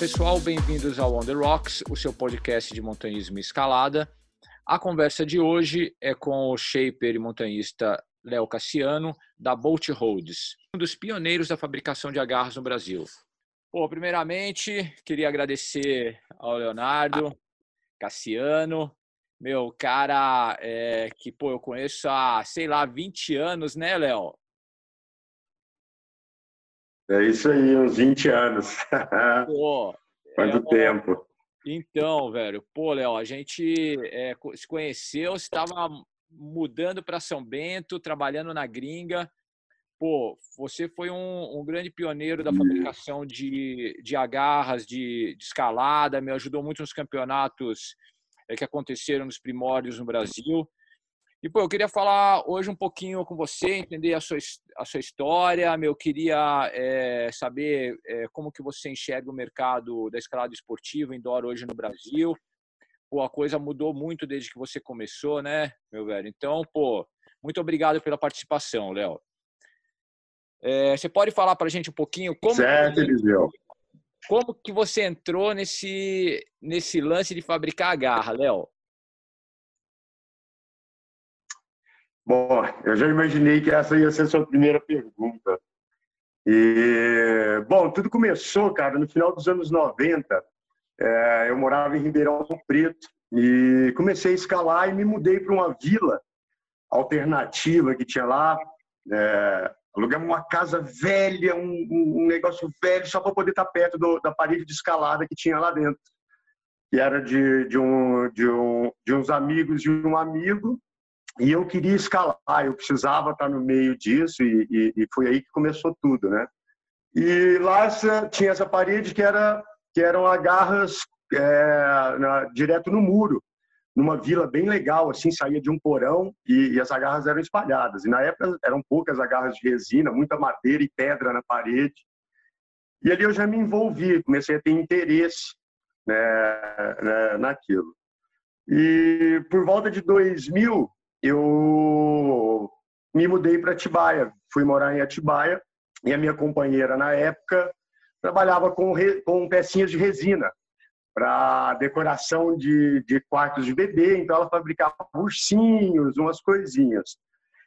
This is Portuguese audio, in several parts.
Pessoal, bem-vindos ao On The Rocks, o seu podcast de montanhismo e escalada. A conversa de hoje é com o shaper e montanhista Léo Cassiano, da Bolt Holds, um dos pioneiros da fabricação de agarras no Brasil. Pô, primeiramente, queria agradecer ao Leonardo Cassiano, meu cara é, que pô, eu conheço há, sei lá, 20 anos, né, Léo? É isso aí, uns 20 anos. Pô, Quanto é, tempo? Então, velho, pô, Léo, a gente é, se conheceu, estava mudando para São Bento, trabalhando na gringa. Pô, você foi um, um grande pioneiro da fabricação de, de agarras, de, de, escalada, me ajudou muito nos campeonatos é, que aconteceram nos primórdios no Brasil. E, pô, eu queria falar hoje um pouquinho com você, entender a sua, a sua história. Eu queria é, saber é, como que você enxerga o mercado da escalada esportiva indoor hoje no Brasil. Pô, a coisa mudou muito desde que você começou, né, meu velho? Então, pô, muito obrigado pela participação, Léo. É, você pode falar para a gente um pouquinho como certo, Eliseu. como que você entrou nesse nesse lance de fabricar a garra, Léo? Bom, eu já imaginei que essa ia ser a sua primeira pergunta. E, bom, tudo começou, cara, no final dos anos 90. É, eu morava em Ribeirão Preto e comecei a escalar e me mudei para uma vila alternativa que tinha lá. É, alugamos uma casa velha, um, um negócio velho, só para poder estar tá perto do, da parede de escalada que tinha lá dentro. Que era de, de, um, de, um, de uns amigos de um amigo e eu queria escalar, eu precisava estar no meio disso e, e, e foi aí que começou tudo, né? E lá tinha essa parede que era que eram agarras é, na, direto no muro, numa vila bem legal, assim, saía de um porão e, e, as agarras eram espalhadas. E na época eram poucas agarras de resina, muita madeira e pedra na parede. E ali eu já me envolvi, comecei a ter interesse né, né, naquilo. E por volta de 2000, eu me mudei para Atibaia, fui morar em Atibaia e a minha companheira na época trabalhava com, com pecinhas de resina para decoração de, de quartos de bebê, então ela fabricava ursinhos, umas coisinhas.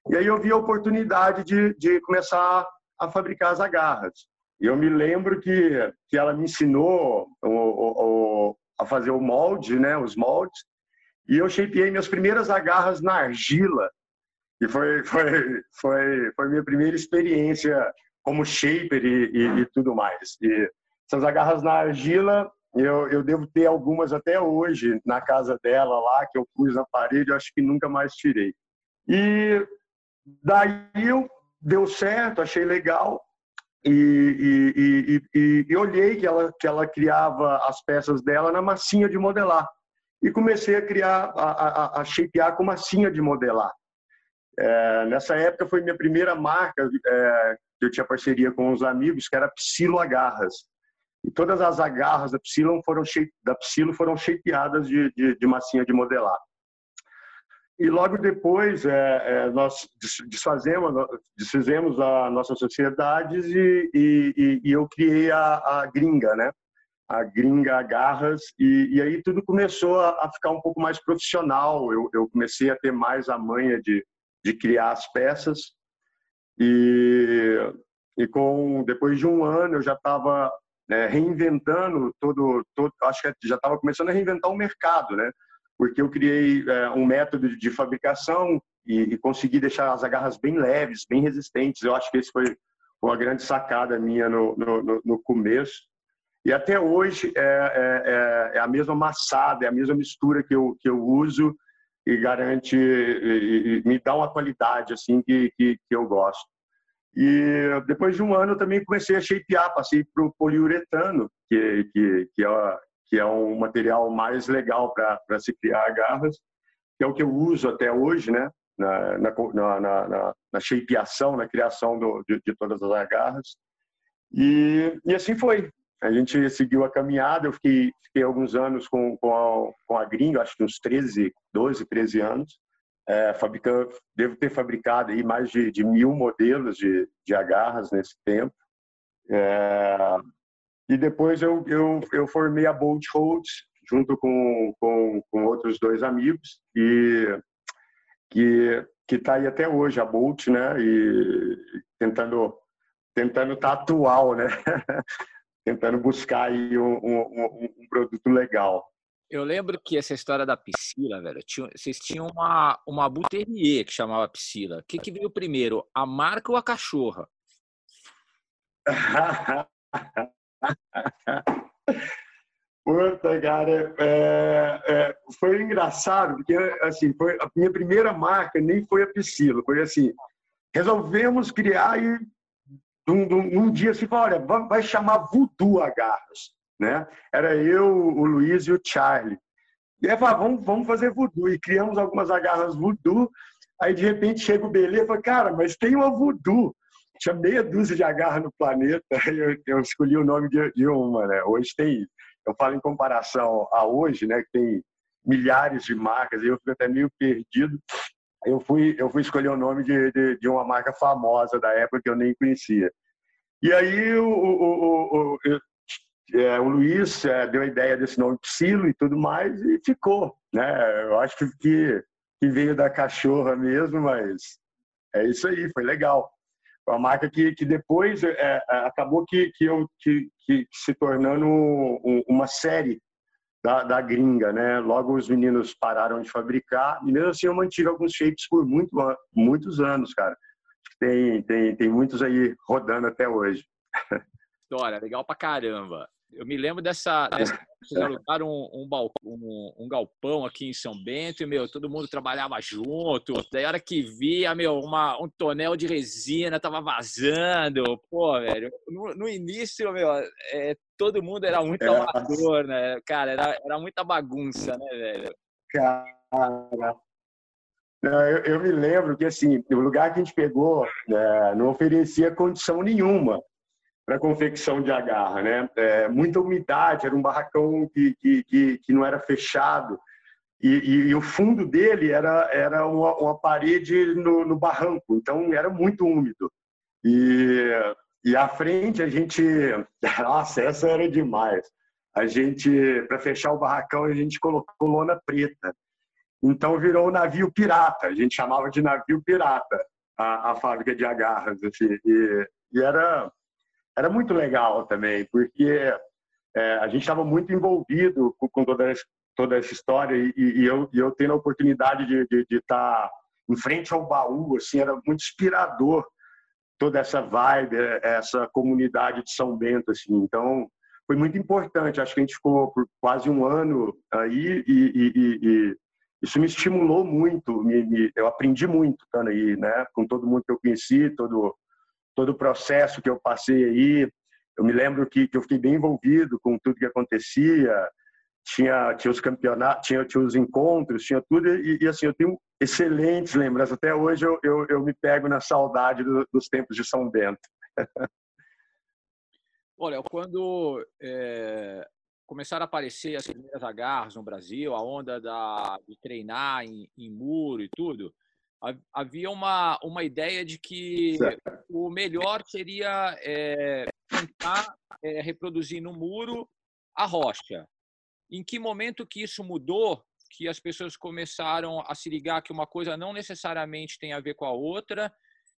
E aí eu vi a oportunidade de, de começar a fabricar as agarras. E eu me lembro que, que ela me ensinou o, o, o, a fazer o molde, né, os moldes, e eu shapeei minhas primeiras agarras na argila. E foi, foi, foi, foi minha primeira experiência como shaper e, e, e tudo mais. E essas agarras na argila, eu, eu devo ter algumas até hoje na casa dela lá, que eu pus na parede, eu acho que nunca mais tirei. E daí eu, deu certo, achei legal. E, e, e, e, olhei que ela, que ela criava as peças dela na massinha de modelar e comecei a criar, a, a, a shapear com massinha de modelar. É, nessa época foi minha primeira marca, é, que eu tinha parceria com uns amigos, que era Psilo Agarras. E todas as agarras da Psilo foram, shape, da Psilo foram shapeadas de, de, de massinha de modelar. E logo depois é, é, nós desfazemos, desfizemos as nossas sociedades e, e, e, eu criei a, a Gringa, né? A gringa Garras, e, e aí tudo começou a, a, ficar um pouco mais profissional. Eu, eu, comecei a ter mais a manha de, de criar as peças, e, e com depois de um ano eu já estava né, reinventando todo, todo, acho que já estava começando a reinventar o mercado, né? Porque eu criei é, um método de fabricação e, e consegui deixar as agarras bem leves, bem resistentes. Eu acho que esse foi uma grande sacada minha no, no, no começo. E até hoje é, é, é, é, a mesma massada, é a mesma mistura que eu, que eu uso e garante e, e me dá uma qualidade assim que, que, que, eu gosto. E depois de um ano eu também comecei a shapear, passei para o poliuretano, que, que, que, é, que é um material mais legal para se criar garras, que é o que eu uso até hoje, né? Na, na, na, na, na shapeação, na criação do, de, de todas as agarras. E, e assim foi. A gente seguiu a caminhada, eu fiquei, fiquei alguns anos com, com, a, com a Gringo, acho que uns 13, 12, 13 anos. É, fabricando, devo ter fabricado aí mais de, de mil modelos de, de agarras nesse tempo. É, e depois eu, eu, eu formei a Bolt Holds junto com, com, com outros dois amigos e que que está aí até hoje a Bolt, né? E tentando tentando estar tá atual, né? tentando buscar aí um, um, um, produto legal. Eu lembro que essa história da Piscila, velho, tinha, vocês tinham uma, uma Buterrier que chamava Piscila. O que, que veio primeiro, a marca ou a cachorra? Puta, cara, é, é, foi engraçado, porque assim, foi, a minha primeira marca nem foi a Piscila, foi assim, resolvemos criar e num, num dia assim, olha, vai chamar Voodoo Agarras, né? Era eu, o Luiz e o Charlie. E aí falou, vamos, vamos fazer voodoo. E criamos algumas agarras voodoo. Aí, de repente, chega o Belê e fala, cara, mas tem uma voodoo. Tinha meia dúzia de agarras no planeta. Eu, eu escolhi o nome de, de, uma, né? Hoje tem, eu falo em comparação a hoje, né? Que tem milhares de marcas. Eu fico até meio perdido eu fui, eu fui escolher o nome de, de, de, uma marca famosa da época que eu nem conhecia. E aí o, o, o, o, é, o Luiz é, deu a ideia desse nome Psilo e tudo mais e ficou. Né? Eu acho que, que, veio da cachorra mesmo, mas é isso aí, foi legal. Uma marca que, que depois é, é acabou que, que, eu, que, que se tornando uma série da, da gringa, né? Logo os meninos pararam de fabricar e mesmo assim eu mantive alguns shapes por muito, muitos anos, cara. Tem, tem, tem muitos aí rodando até hoje. História, legal pra caramba. Eu me lembro dessa. dessa alugaram um, um, um, um, galpão aqui em São Bento e, meu, todo mundo trabalhava junto. Daí, a hora que via, meu, uma, um tonel de resina tava vazando. Pô, velho, no, no início, meu, é, todo mundo era muito é. amador, né? Cara, era, era muita bagunça, né, velho? Cara. Eu, eu me lembro que, assim, o lugar que a gente pegou né, não oferecia condição nenhuma para confecção de agarra, né? É, muita umidade, era um barracão que, que, que, que não era fechado e, e, e, o fundo dele era, era uma, uma parede no, no, barranco, então era muito úmido. E, e à frente a gente, nossa, essa era demais. A gente, para fechar o barracão, a gente colocou lona preta. Então virou um navio pirata, a gente chamava de navio pirata a, a fábrica de agarras. Assim, e, e era era muito legal também, porque é, a gente estava muito envolvido com, com, toda, toda essa história e, e, eu, e eu tendo a oportunidade de estar tá em frente ao baú, assim, era muito inspirador toda essa vibe, essa comunidade de São Bento, assim. Então, foi muito importante. Acho que a gente ficou por quase um ano aí e, e, e isso me estimulou muito. Me, me, eu aprendi muito estando aí, né? Com todo mundo que eu conheci, todo todo o processo que eu passei aí. Eu me lembro que, que eu fiquei bem envolvido com tudo que acontecia. Tinha, tinha os campeonatos, tinha, tinha os encontros, tinha tudo. E, e assim, eu tenho excelentes lembranças. Até hoje eu, eu, eu me pego na saudade do, dos tempos de São Bento. Olha, quando é, começaram a aparecer as primeiras agarras no Brasil, a onda da, de treinar em, em muro e tudo, havia uma, uma ideia de que certo. o melhor seria é, tentar é, reproduzir no muro a rocha. Em que momento que isso mudou, que as pessoas começaram a se ligar que uma coisa não necessariamente tem a ver com a outra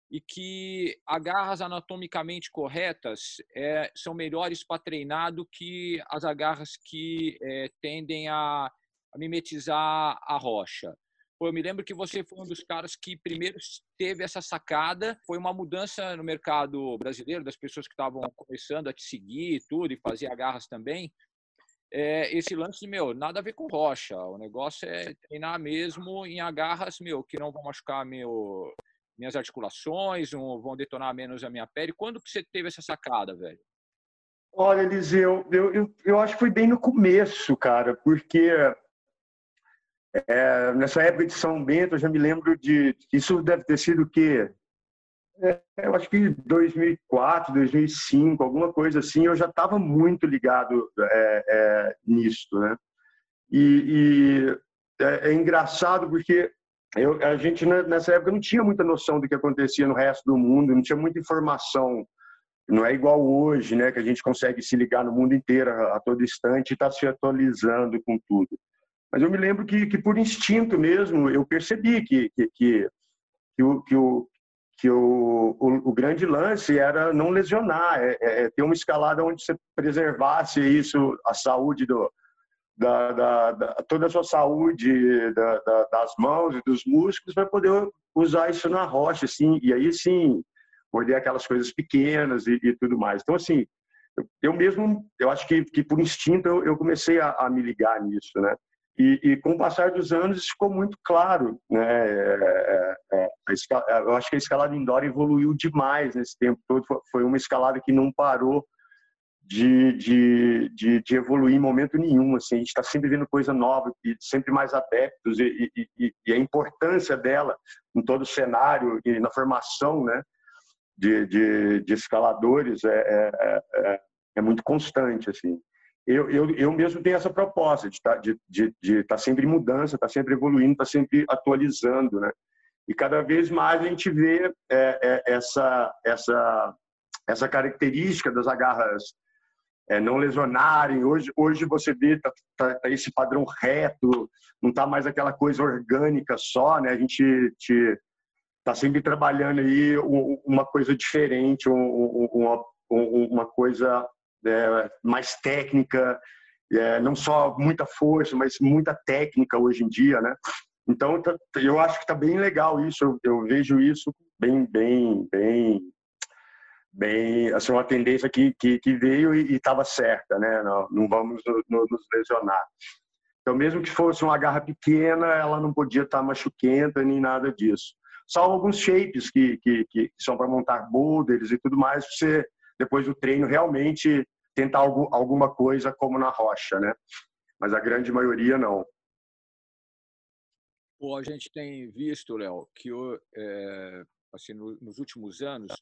e que agarras anatomicamente corretas é, são melhores para treinar do que as agarras que é, tendem a, a mimetizar a rocha. Eu me lembro que você foi um dos caras que primeiro teve essa sacada. Foi uma mudança no mercado brasileiro, das pessoas que estavam começando a te seguir e tudo, e fazer agarras também. é esse lance, meu, nada a ver com rocha. O negócio é treinar mesmo em agarras, meu, que não vão machucar meu, minhas articulações, não vão detonar menos a minha pele. Quando que você teve essa sacada, velho? Olha, Eliseu, eu, eu, eu acho que foi bem no começo, cara, porque é, nessa época de São Bento, eu já me lembro de. Isso deve ter sido o quê? É, eu acho que 2004, 2005, alguma coisa assim, eu já estava muito ligado é, é, nisso, né? E, e é, é, engraçado porque eu, a gente né, nessa época não tinha muita noção do que acontecia no resto do mundo, não tinha muita informação. Não é igual hoje, né? Que a gente consegue se ligar no mundo inteiro a, a todo instante e está se atualizando com tudo. Mas eu me lembro que, que por instinto mesmo, eu percebi que, que, que, que o, que, o, que o, o, o, grande lance era não lesionar, é, é, é, ter uma escalada onde você preservasse isso, a saúde do, da, da, da toda a sua saúde da, das mãos e dos músculos para poder usar isso na rocha, assim, e aí sim morder aquelas coisas pequenas e, e tudo mais. Então assim, eu, eu mesmo, eu acho que, que por instinto eu, eu comecei a, a me ligar nisso, né? E, e, com o passar dos anos ficou muito claro, né? É, é, é eu acho que a escalada indoor evoluiu demais nesse tempo todo. Foi uma escalada que não parou de, de, de, de evoluir em momento nenhum. Assim, a gente está sempre vendo coisa nova e sempre mais adeptos e, e, e, a importância dela em todo o cenário e na formação, né? De, de, de escaladores é, é, é, é muito constante, assim eu, eu, eu mesmo tenho essa proposta de tá, estar tá sempre em mudança, estar tá sempre evoluindo, estar tá sempre atualizando, né? E cada vez mais a gente vê é, é, essa, essa, essa característica das agarras é, não lesionarem. Hoje, hoje você vê tá, tá, tá esse padrão reto, não está mais aquela coisa orgânica só, né? A gente está sempre trabalhando aí uma coisa diferente, uma, uma coisa é, mais técnica, é, não só muita força, mas muita técnica hoje em dia, né? Então, tá, eu acho que está bem legal isso. Eu, eu, vejo isso bem, bem, bem, bem, assim, uma tendência que, que, que veio e estava certa, né? Não, não vamos no, no, nos lesionar. Então, mesmo que fosse uma garra pequena, ela não podia estar tá machuquenta nem nada disso. Só alguns shapes que, que, que são para montar boulders e tudo mais, você, depois do treino, realmente tentar algo, alguma coisa como na rocha, né? Mas a grande maioria não. Bom, a gente tem visto, Léo, que é, assim, no, nos últimos anos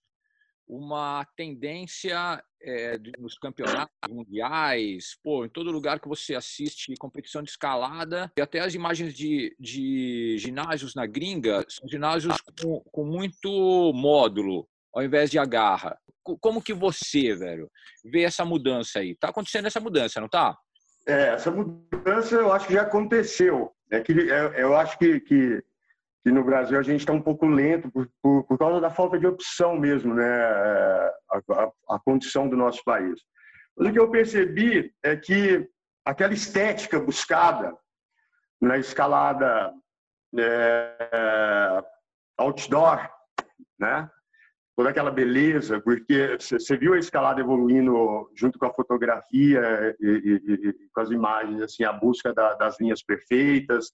uma tendência é, nos campeonatos mundiais, pô, em todo lugar que você assiste competição de escalada, e até as imagens de, de ginásios na gringa são ginásios com, com muito módulo, ao invés de agarra como que você, velho, vê essa mudança aí? Tá acontecendo essa mudança, não tá? É, essa mudança eu acho que já aconteceu. É que é, eu acho que, que, que no Brasil a gente está um pouco lento por, por, por, causa da falta de opção mesmo, né? É, a, a, a, condição do nosso país. Mas o que eu percebi é que aquela estética buscada na escalada é, outdoor, né? Toda aquela beleza, porque você viu a escalada evoluindo junto com a fotografia e, e, e com as imagens, assim, a busca da, das linhas perfeitas,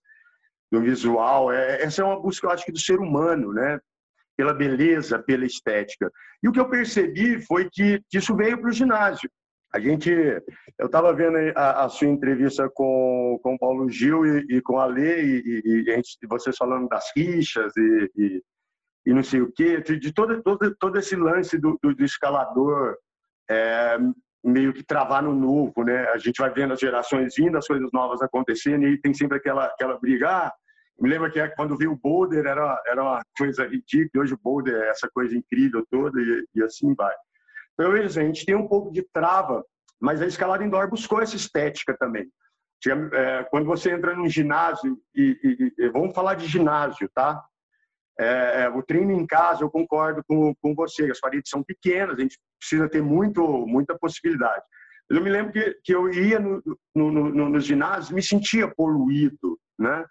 do visual. É, essa é uma busca, eu acho que, do ser humano, né? Pela beleza, pela estética. E o que eu percebi foi que, isso veio para o ginásio. A gente, eu estava vendo a, a, sua entrevista com, com o Paulo Gil e, e com a Lê, e, e, gente, vocês falando das rixas e, e não sei o quê, de todo, todo, todo esse lance do, do, do escalador é, meio que travar no novo, né? A gente vai vendo as gerações vindo, as coisas novas acontecendo e tem sempre aquela, aquela briga. Ah, me lembro que é quando vi o boulder era, era uma coisa ridícula, hoje o boulder é essa coisa incrível toda e, e assim vai. Então, a gente tem um pouco de trava, mas a escalada indoor buscou essa estética também. É, quando você entra num ginásio, e, e, e, vamos falar de ginásio, tá? É, é, o treino em casa, eu concordo com, com você, as paredes são pequenas, a gente precisa ter muito, muita possibilidade. Eu me lembro que, que eu ia no, no, no, nos ginásios me sentia poluído, né?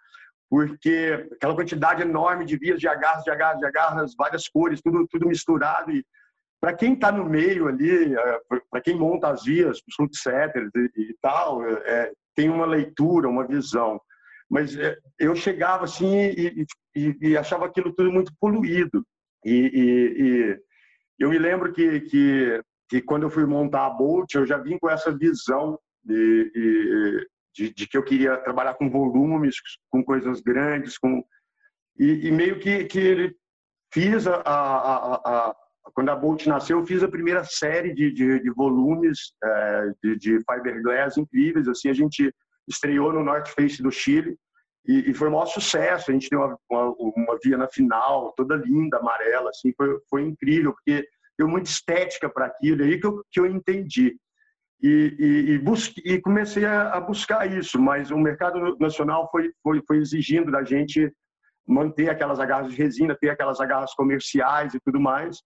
Porque aquela quantidade enorme de vias de agarras, de agarras, de agarras, várias cores, tudo, tudo misturado. E, para quem está no meio ali, é, para quem monta as vias, os e, e tal, é, tem uma leitura, uma visão. Mas é, eu chegava assim e, e, e, achava aquilo tudo muito poluído. E, eu me lembro que, que, que, quando eu fui montar a Bolt, eu já vim com essa visão de, de, de que eu queria trabalhar com volumes, com coisas grandes, com e, meio que, que fiz a, a, a quando a Bolt nasceu, eu fiz a primeira série de, de, de volumes é, de, de, fiberglass incríveis. Assim, a gente estreou no North Face do Chile e, e foi um maior sucesso. A gente deu uma, uma, uma, via na final, toda linda, amarela. Assim, foi, foi incrível, porque deu muita estética para aquilo. Aí que eu, que eu entendi. E, e, e, busque, e comecei a, a, buscar isso, mas o mercado nacional foi, foi, foi exigindo da gente manter aquelas agarras de resina, ter aquelas agarras comerciais e tudo mais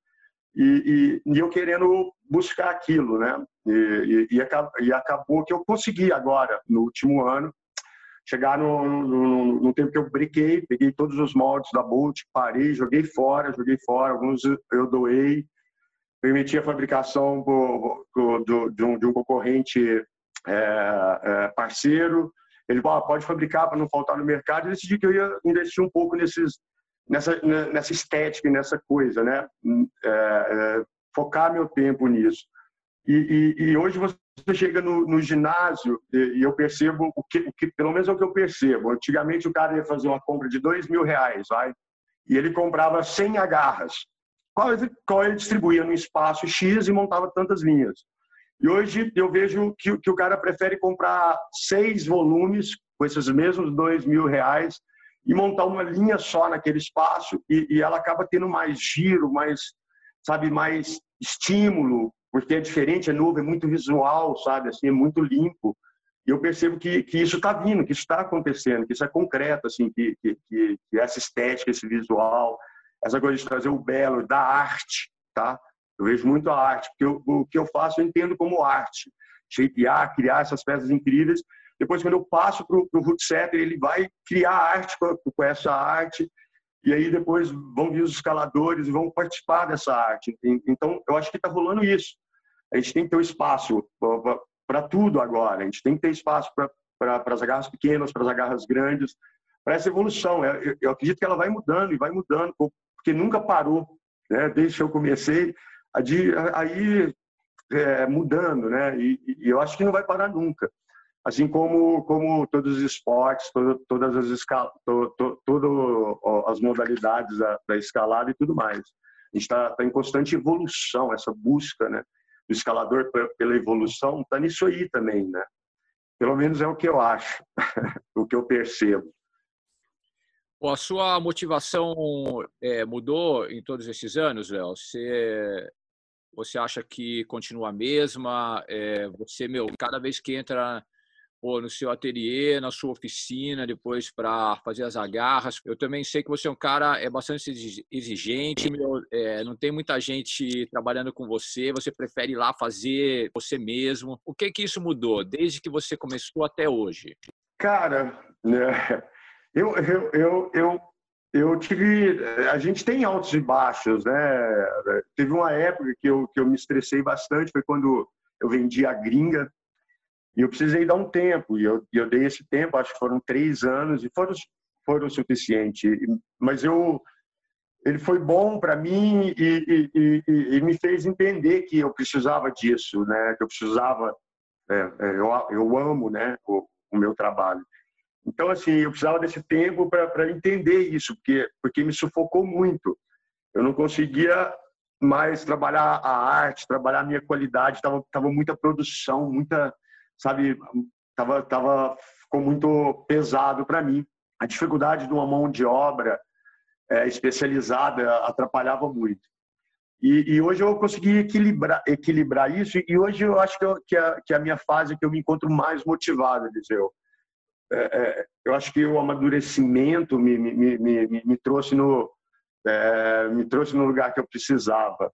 e, e, eu querendo buscar aquilo, né? E, e, acabou que eu consegui agora, no último ano, chegar no, no, no, tempo que eu brinquei, peguei todos os moldes da Bolt, parei, joguei fora, joguei fora, alguns eu doei, permiti a fabricação do, do, de, um, de, um, concorrente é, é, parceiro, ele falou, ah, pode fabricar para não faltar no mercado, e decidi que eu ia investir um pouco nesses nessa, nessa estética nessa coisa, né? É, é, focar meu tempo nisso. E, e, e hoje você chega no, no ginásio e, e, eu percebo o que, o que, pelo menos é o que eu percebo. Antigamente o cara ia fazer uma compra de dois mil reais, vai, e ele comprava 100 agarras, qual, qual ele distribuía no espaço X e montava tantas linhas. E hoje eu vejo que, que o cara prefere comprar seis volumes com esses mesmos dois mil reais e montar uma linha só naquele espaço e, e, ela acaba tendo mais giro, mais, sabe, mais estímulo, porque é diferente, é novo, é muito visual, sabe, assim, é muito limpo. E eu percebo que, que isso está vindo, que isso está acontecendo, que isso é concreto, assim, que, que, que, essa estética, esse visual, essa coisa de trazer o belo, da arte, tá? Eu vejo muito a arte, porque eu, o que eu faço eu entendo como arte. Shapear, criar essas peças incríveis depois, quando eu passo para o root setter, ele vai criar arte com, com essa arte. E aí depois vão vir os escaladores e vão participar dessa arte. Então, eu acho que está rolando isso. A gente tem que ter um espaço para tudo agora. A gente tem que ter espaço para as agarras pequenas, para as agarras grandes, para essa evolução. Eu, eu, acredito que ela vai mudando e vai mudando, porque nunca parou, né? Desde que eu comecei, aí é, mudando, né? E, e, eu acho que não vai parar nunca assim como como todos os esportes, todo, todas as escal, to, to, todo as modalidades da, da, escalada e tudo mais. A gente está tá em constante evolução, essa busca, né, do escalador pela evolução está nisso aí também, né? Pelo menos é o que eu acho, o que eu percebo. Bom, a sua motivação é, mudou em todos esses anos, Léo? Você, você acha que continua a mesma? É, você, meu, cada vez que entra pô, no seu ateliê, na sua oficina, depois para fazer as agarras. Eu também sei que você é um cara é bastante exigente, meu, é, não tem muita gente trabalhando com você, você prefere ir lá fazer você mesmo. O que que isso mudou desde que você começou até hoje? Cara, né, eu, eu, eu, eu, eu tive. A gente tem altos e baixos, né? Teve uma época que eu, que eu me estressei bastante, foi quando eu vendi a gringa e eu precisei dar um tempo, e eu, eu dei esse tempo, acho que foram três anos, e foram, foram suficiente. Mas eu, ele foi bom para mim e, e, e, e, me fez entender que eu precisava disso, né? Que eu precisava, é, é, eu, eu amo, né? O, o, meu trabalho. Então assim, eu precisava desse tempo para entender isso, porque porque me sufocou muito. Eu não conseguia mais trabalhar a arte, trabalhar a minha qualidade. Tava tava muita produção, muita sabe, tava, tava, ficou muito pesado para mim. A dificuldade de uma mão de obra é, especializada atrapalhava muito. E, e, hoje eu consegui equilibrar, equilibrar isso, e hoje eu acho que, eu, que, a, que a minha fase é que eu me encontro mais motivado, Eliseu. É, é, eu acho que o amadurecimento me, me, me, me, me trouxe no, é, me trouxe no lugar que eu precisava.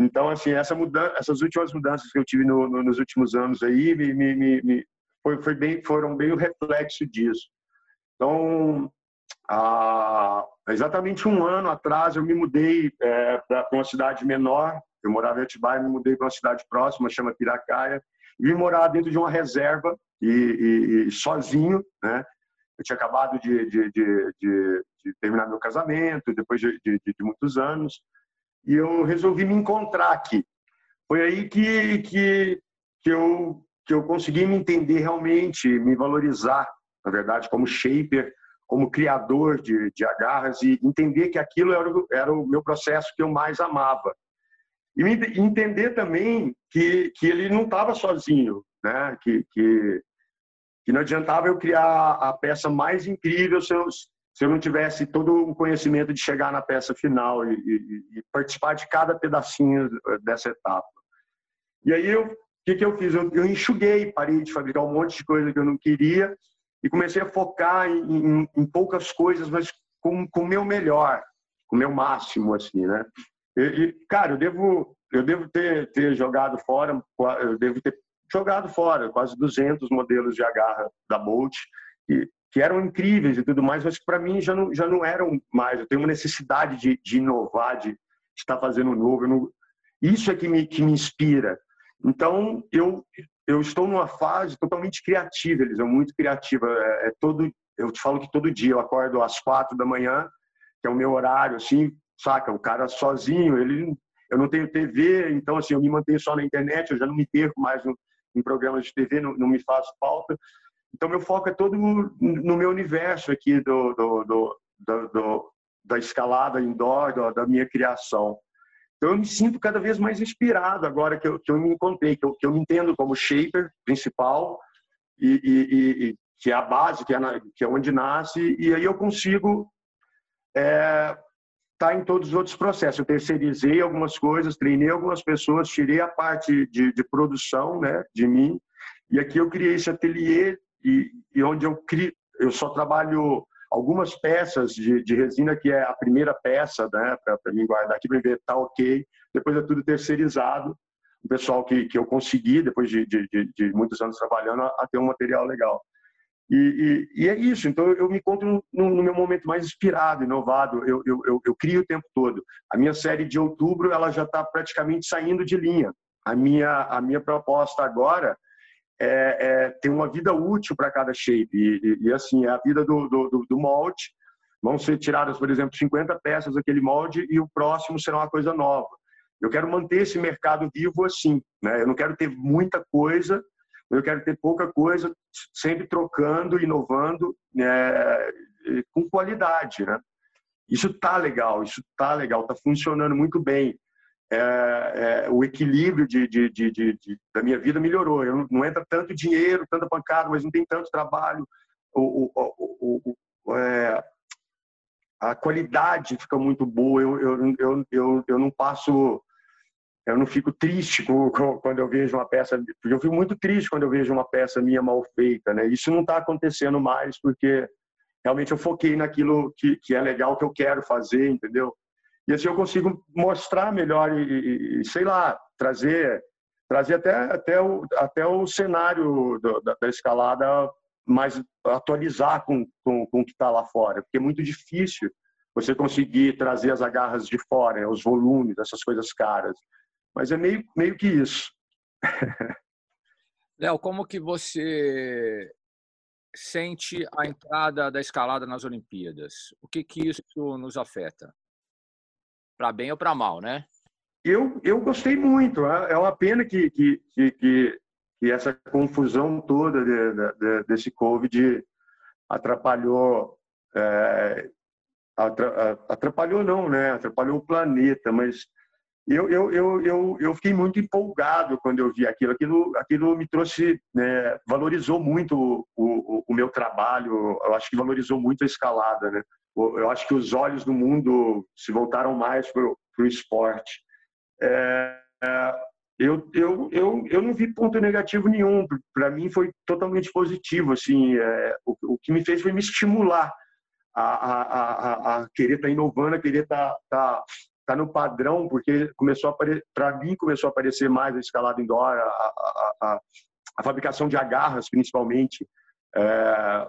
Então, assim, essa mudança, essas últimas mudanças que eu tive no, no, nos últimos anos aí me, me, me foi, foi, bem, foram bem o reflexo disso. Então, a, exatamente um ano atrás eu me mudei é, para uma cidade menor. Eu morava em Atibaia, me mudei para uma cidade próxima, chama Piracaia. Vim morar dentro de uma reserva e, e, e sozinho, né? Eu tinha acabado de, de, de, de terminar meu casamento, depois de, muitos anos, e eu resolvi me encontrar aqui. Foi aí que, que, que, eu, que eu consegui me entender realmente, me valorizar, na verdade, como shaper, como criador de, de agarras e entender que aquilo era, o, era o meu processo que eu mais amava. E me, entender também que, que ele não estava sozinho, né? que, que, que não adiantava eu criar a peça mais incrível se eu, se eu não tivesse todo o conhecimento de chegar na peça final e, e, e participar de cada pedacinho dessa etapa. E aí o que, que eu fiz? Eu, eu enxuguei, parei de fabricar um monte de coisa que eu não queria e comecei a focar em, em, em poucas coisas, mas com, com o meu melhor, com o meu máximo, assim, né? E, e, cara, eu devo, eu devo ter, ter jogado fora, eu devo ter jogado fora quase 200 modelos de agarra da Bolt, que, que eram incríveis e tudo mais, mas que para mim já não, já não eram mais. Eu tenho uma necessidade de, de inovar, de estar fazendo novo. Não... Isso é que me, que me inspira. Então, eu, eu estou numa fase totalmente criativa, eles são muito criativa. É, é, todo, eu te falo que todo dia eu acordo às quatro da manhã, que é o meu horário, assim, saca? O cara sozinho, ele, eu não tenho TV, então assim, eu me mantenho só na internet, eu já não me perco mais no, em programas de TV, não, não me faz falta. Então meu foco é todo no, meu universo aqui do, do, do, do da escalada indoor, da minha criação. Então, eu me sinto cada vez mais inspirado agora que eu, que eu me encontrei, que eu, que eu me entendo como shaper principal, e, e, e que é a base, que é, na, que é onde nasce, e aí eu consigo é, tá em todos os outros processos. Eu terceirizei algumas coisas, treinei algumas pessoas, tirei a parte de, de produção né, de mim, e aqui eu criei esse ateliê, e, e onde eu, crio, eu só trabalho algumas peças de, de resina, que é a primeira peça, né, para mim guardar aqui, para ver tá ok. Depois é tudo terceirizado. O pessoal que, que eu consegui, depois de, de, de muitos anos trabalhando, a, a, ter um material legal. E, e, e, é isso. Então, eu me encontro no, no meu momento mais inspirado, inovado. Eu, eu, eu, eu, crio o tempo todo. A minha série de outubro ela já está praticamente saindo de linha. A minha, a minha proposta agora é, é, tem uma vida útil para cada shape. E, e, e, assim, é a vida do, do, do, molde. Vão ser tiradas, por exemplo, 50 peças daquele molde e o próximo será uma coisa nova. Eu quero manter esse mercado vivo assim. Né? Eu não quero ter muita coisa, eu quero ter pouca coisa, sempre trocando, inovando né? com qualidade. Né? Isso tá legal, isso tá legal, tá funcionando muito bem é, é, o equilíbrio de, de, de, da minha vida melhorou. Eu não, não, entra tanto dinheiro, tanta pancada, mas não tem tanto trabalho. O, o, o, é, a qualidade fica muito boa. Eu, eu, eu, eu, eu não passo, eu não fico triste quando eu vejo uma peça, porque eu fico muito triste quando eu vejo uma peça minha mal feita, né? Isso não está acontecendo mais porque realmente eu foquei naquilo que, que é legal, que eu quero fazer, entendeu? E assim eu consigo mostrar melhor e, e sei lá, trazer trazer até, até, o, até o cenário do, da, da, escalada mais atualizar com, com, com o que está lá fora, porque é muito difícil você conseguir trazer as agarras de fora, né, os volumes, essas coisas caras. Mas é meio, meio que isso. Léo, como que você sente a entrada da escalada nas Olimpíadas? O que que isso nos afeta? Para bem ou para mal, né? Eu, eu gostei muito. É, é uma pena que, que, que, que essa confusão toda de, de, desse Covid atrapalhou. É, atrapalhou não, né? Atrapalhou o planeta, mas eu, eu, eu, eu, eu fiquei muito empolgado quando eu vi aquilo. Aquilo, aquilo me trouxe, né, valorizou muito o, o, o meu trabalho, eu acho que valorizou muito a escalada, né? Eu acho que os olhos do mundo se voltaram mais para o esporte. É, eu, eu, eu, eu não vi ponto negativo nenhum. Para mim foi totalmente positivo. Assim, é, o, o, que me fez foi me estimular a, a, a, a querer estar tá inovando, a querer estar tá, tá, tá no padrão, porque começou a para mim começou a aparecer mais a escalada indoor, a, a, a, a fabricação de agarras principalmente. É,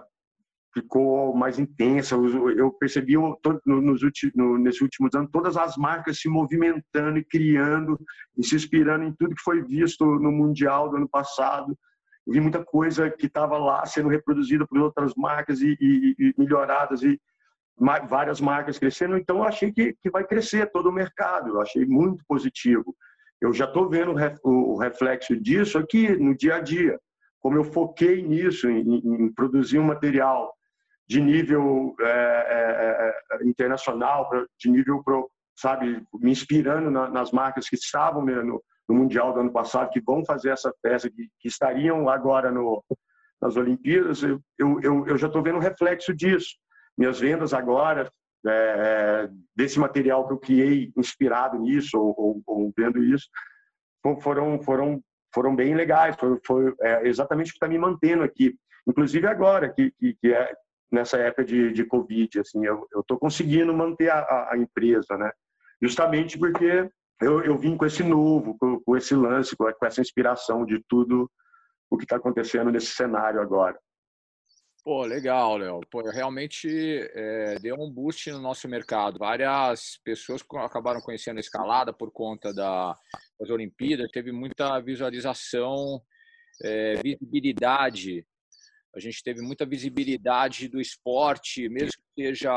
ficou mais intensa. Eu percebi nos últimos, nesses últimos anos todas as marcas se movimentando e criando e se inspirando em tudo que foi visto no Mundial do ano passado. Vi muita coisa que estava lá sendo reproduzida por outras marcas e, e, e melhoradas e várias marcas crescendo. Então, achei que, que vai crescer todo o mercado. Eu achei muito positivo. Eu já estou vendo o reflexo disso aqui no dia a dia. Como eu foquei nisso, em, em produzir um material de nível é, é, é internacional, de nível, pro, sabe, me inspirando na, nas marcas que estavam no, no, Mundial do ano passado, que vão fazer essa peça, que, que estariam agora no, nas Olimpíadas, eu, eu, eu já estou vendo o reflexo disso. Minhas vendas agora, é, é, desse material que eu criei inspirado nisso, ou, ou, ou vendo isso, foram, foram, foram bem legais. Foi, foi é, exatamente o que está me mantendo aqui. Inclusive agora, que, que, que é, nessa época de, de Covid. Assim, eu estou conseguindo manter a, a, empresa, né? Justamente porque eu, eu vim com esse novo, com, com esse lance, com, com, essa inspiração de tudo o que está acontecendo nesse cenário agora. Pô, legal, Léo. Pô, realmente é, deu um boost no nosso mercado. Várias pessoas acabaram conhecendo a escalada por conta da, das Olimpíadas. Teve muita visualização, é, visibilidade a gente teve muita visibilidade do esporte, mesmo que seja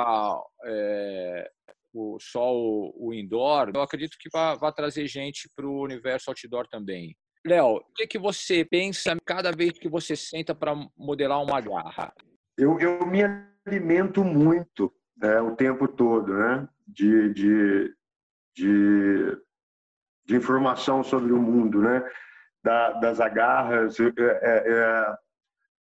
é, o, só o, o, indoor. Eu acredito que vai, trazer gente para o universo outdoor também. Léo, o que, que você pensa cada vez que você senta para modelar uma garra? Eu, eu me alimento muito né, o tempo todo, né? De, de, de, de informação sobre o mundo, né? Da, das agarras. É, é, é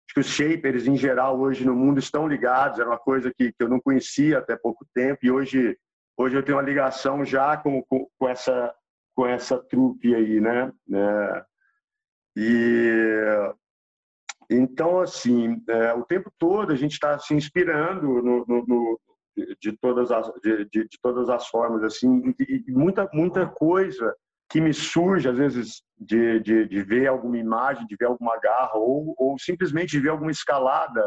Acho que os shapers, em geral, hoje no mundo estão ligados. Era uma coisa que, que eu não conhecia até pouco tempo. E hoje, hoje eu tenho uma ligação já com, com, com essa, com essa trupe aí, né? É, e então, assim, é, o tempo todo a gente está se inspirando no, no, no, de, todas as, de, de, de, todas as formas, assim, e muita, muita coisa que me surge, às vezes, de, de, de, ver alguma imagem, de ver alguma garra, ou, ou simplesmente de ver alguma escalada,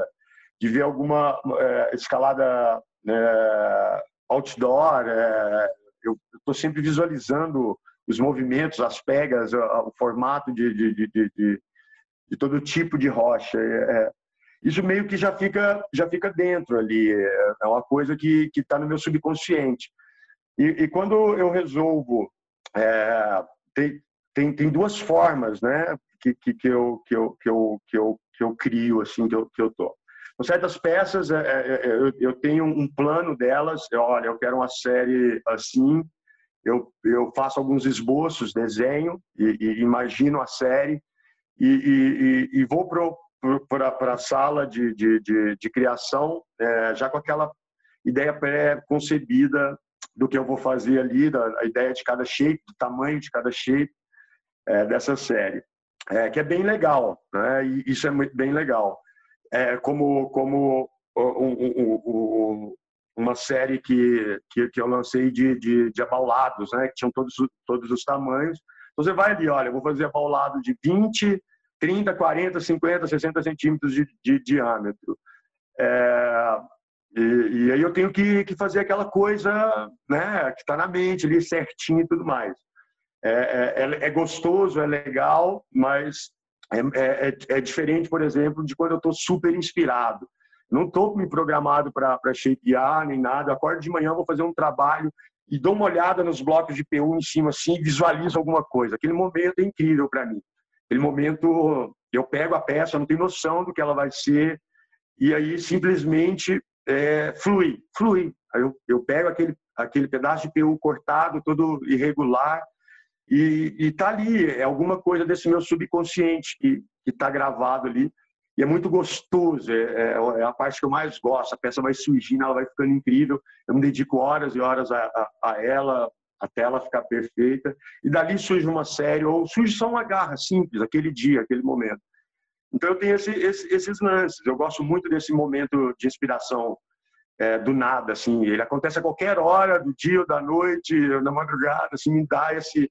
de ver alguma é, escalada é, outdoor. É, eu estou sempre visualizando os movimentos, as pegas, o, formato de, de, todo tipo de rocha. É, é, isso meio que já fica, já fica dentro ali, é, é uma coisa que está no meu subconsciente. E, e quando eu resolvo é, tem, tem, tem duas formas, né, que, que, que, eu, que, eu, que, eu, que, eu, que eu crio, assim, que eu, que eu tô. Com certas peças, é, é, é, eu, eu tenho um plano delas, eu, olha, eu quero uma série assim, eu, eu faço alguns esboços, desenho e, e imagino a série e, e, e vou para a sala de, de, de, de criação é, já com aquela ideia pré-concebida do que eu vou fazer ali, da a ideia de cada shape, do tamanho de cada shape é, dessa série, é, que é bem legal, né? E isso é muito bem legal. É, como como um, um, um, uma série que, que, que eu lancei de, de, de, abaulados, né? Que tinham todos, todos os tamanhos. Então você vai ali, olha, vou fazer abaulado de 20, 30, 40, 50, 60 centímetros de, de diâmetro. É, e, e, aí eu tenho que, que fazer aquela coisa né, que está na mente ali certinho e tudo mais. É, é, é, é gostoso, é legal, mas é, é, é, é diferente, por exemplo, de quando eu estou super inspirado. Não estou me programado para shapear nem nada. Eu acordo de manhã, vou fazer um trabalho e dou uma olhada nos blocos de PU em cima assim e visualizo alguma coisa. Aquele momento é incrível para mim. Aquele momento, eu pego a peça, não tenho noção do que ela vai ser, e aí simplesmente é, flui, flui. Aí eu, eu pego aquele, aquele pedaço de PU cortado, todo irregular, e, e tá ali, é alguma coisa desse meu subconsciente que está gravado ali, e é muito gostoso, é, é, é, a parte que eu mais gosto, a peça vai surgindo, ela vai ficando incrível, eu me dedico horas e horas a, a, a ela, até ela ficar perfeita, e dali surge uma série, ou surge só uma garra simples, aquele dia, aquele momento. Então eu tenho esse, esse, esses lances. Eu gosto muito desse momento de inspiração é, do nada, assim. Ele acontece a qualquer hora do dia, ou da noite, na madrugada, assim, me dá esse,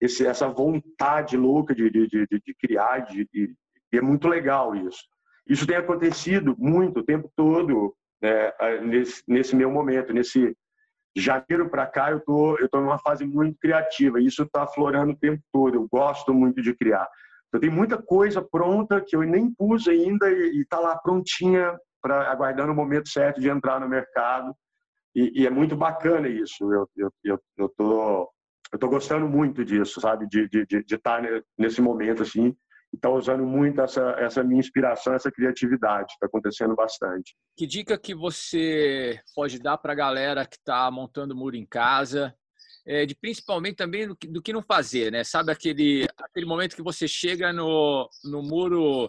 esse essa vontade louca de, de, de, de criar, de, de, e é muito legal isso. isso tem acontecido muito o tempo todo né, nesse, nesse meu momento, nesse janeiro para cá eu tô eu tô numa fase muito criativa e isso está aflorando o tempo todo. Eu gosto muito de criar. Então tem muita coisa pronta que eu nem pus ainda e está lá prontinha para aguardando o momento certo de entrar no mercado. E, e é muito bacana isso. Eu eu, eu, eu tô eu tô gostando muito disso, sabe? De de, de, de estar tá nesse momento assim está usando muito essa, essa minha inspiração, essa criatividade. Está acontecendo bastante. Que dica que você pode dar para a galera que está montando muro em casa? É, de principalmente também do que, do que, não fazer, né? Sabe aquele, aquele momento que você chega no, no muro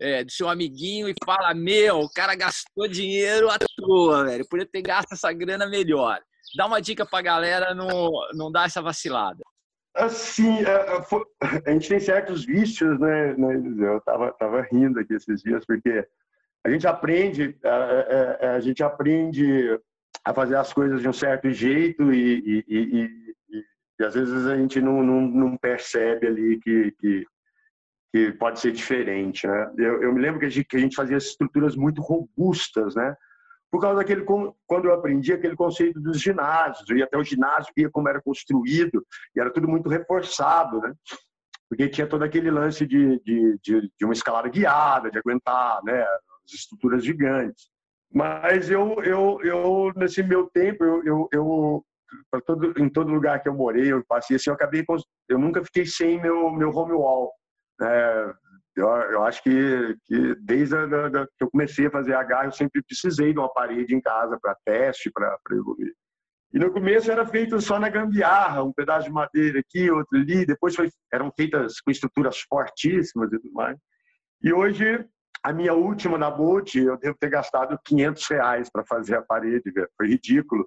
é, do seu amiguinho e fala: Meu, o cara gastou dinheiro à toa, velho. Podia ter gasto essa grana melhor. Dá uma dica para a galera não, não dar essa vacilada. Assim, a, é, é, a, gente tem certos vícios, né? né eu tava, tava rindo aqui esses dias, porque a gente aprende, a, a, a gente aprende a fazer as coisas de um certo jeito e, e, e, e, às vezes a gente não, não, não percebe ali que, que, que, pode ser diferente, né? Eu, eu me lembro que a, gente, que a gente fazia estruturas muito robustas, né? por causa daquele quando eu aprendi aquele conceito dos ginásios, eu ia até o ginásio, via como era construído e era tudo muito reforçado, né? Porque tinha todo aquele lance de, de, de, de uma escalada guiada, de aguentar, né? As estruturas gigantes. Mas eu, eu, eu nesse meu tempo, eu, eu, eu todo, em todo lugar que eu morei, eu passei assim, eu acabei, eu nunca fiquei sem meu meu home wall. Né? Eu, eu acho que, que desde a, da, que eu comecei a fazer H, eu sempre precisei de uma parede em casa para teste, para evoluir. E no começo era feito só na gambiarra, um pedaço de madeira aqui, outro ali. Depois foi, eram feitas com estruturas fortíssimas e tudo mais. E hoje, a minha última na Bolt, eu devo ter gastado 500 reais para fazer a parede, foi ridículo.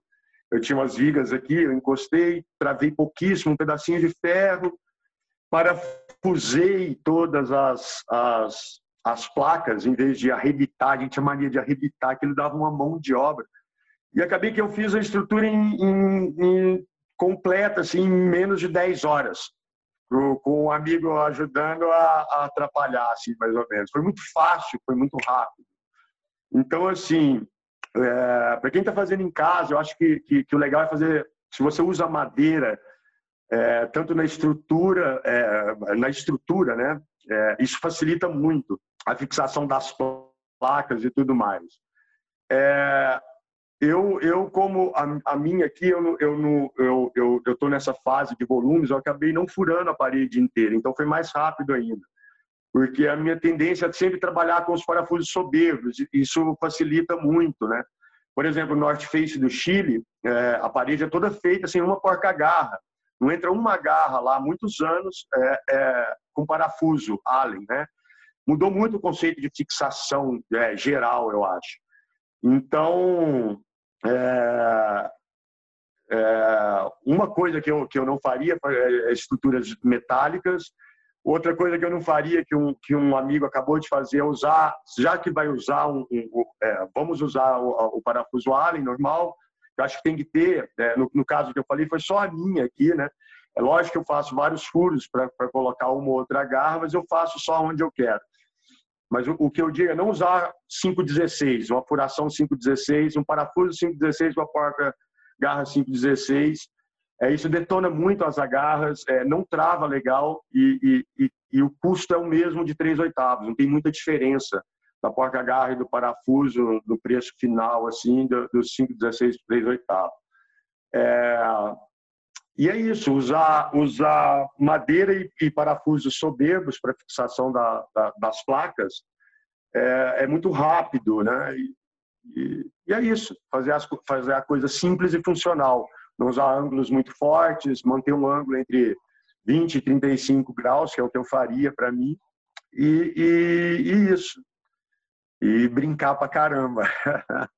Eu tinha umas vigas aqui, eu encostei, travei pouquíssimo, um pedacinho de ferro, parafusei todas as, as, as placas, em vez de arrebitar, a gente tinha mania de arrebitar, ele dava uma mão de obra. E acabei que eu fiz a estrutura em, em, em completa, assim, em menos de 10 horas, com um amigo ajudando a, a, atrapalhar, assim, mais ou menos. Foi muito fácil, foi muito rápido. Então, assim, é, para quem está fazendo em casa, eu acho que, que, que o legal é fazer, se você usa madeira, é, tanto na estrutura, é, na estrutura, né? É, isso facilita muito a fixação das placas e tudo mais. Eu, eu como a, a, minha aqui, eu eu eu eu eu estou nessa fase de volumes, eu acabei não furando a parede inteira, então foi mais rápido ainda, porque a minha tendência é sempre trabalhar com os parafusos soberbos, isso facilita muito, né? Por exemplo, o North Face do Chile, é, a parede é toda feita sem uma porca-garra. Não entra uma garra lá há muitos anos é, é, com parafuso Allen, né? Mudou muito o conceito de fixação é, geral, eu acho. Então, é, é, uma coisa que eu, que eu não faria é estruturas metálicas. Outra coisa que eu não faria, que um, que um amigo acabou de fazer, é usar, já que vai usar, um, um é, vamos usar o, o, parafuso Allen normal, eu acho que tem que ter, né? no, no, caso que eu falei, foi só a minha aqui, né? É lógico que eu faço vários furos para colocar uma ou outra garra, mas eu faço só onde eu quero. Mas o, o que eu digo é não usar 516, uma furação 516, um parafuso 516 com a porca garra 516. É, isso detona muito as agarras, é, não trava legal e, e, e, e, o custo é o mesmo de 3 oitavos, não tem muita diferença da porca-garra e do parafuso no preço final, assim, do, do 5,16 para 3 oitavos. É, e é isso, usar, usar madeira e, e parafusos soberbos para fixação da, da, das placas é, é, muito rápido, né? E, e, é isso, fazer, as, fazer a coisa simples e funcional. Não usar ângulos muito fortes, manter um ângulo entre 20 e 35 graus, que é o que eu faria para mim, e, e, e isso e brincar pra caramba.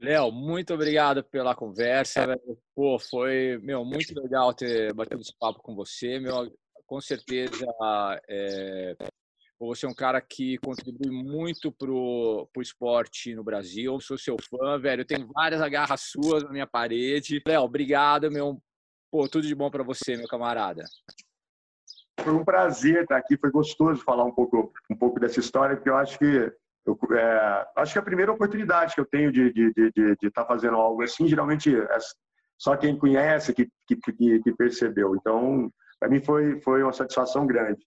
Léo, muito obrigado pela conversa. Pô, foi meu, muito legal ter batido esse papo com você. Meu, com certeza, é, você é um cara que contribui muito pro, pro esporte no Brasil. Eu sou seu fã, velho. Eu tenho várias agarras suas na minha parede. Léo, obrigado, meu. Pô, tudo de bom para você, meu camarada. Foi um prazer estar aqui, foi gostoso falar um pouco, um pouco dessa história, porque eu acho que eu, é, acho que é a primeira oportunidade que eu tenho de estar de, de, de, tá fazendo algo assim, geralmente é só quem conhece que, que, que percebeu. Então, para mim foi, foi uma satisfação grande.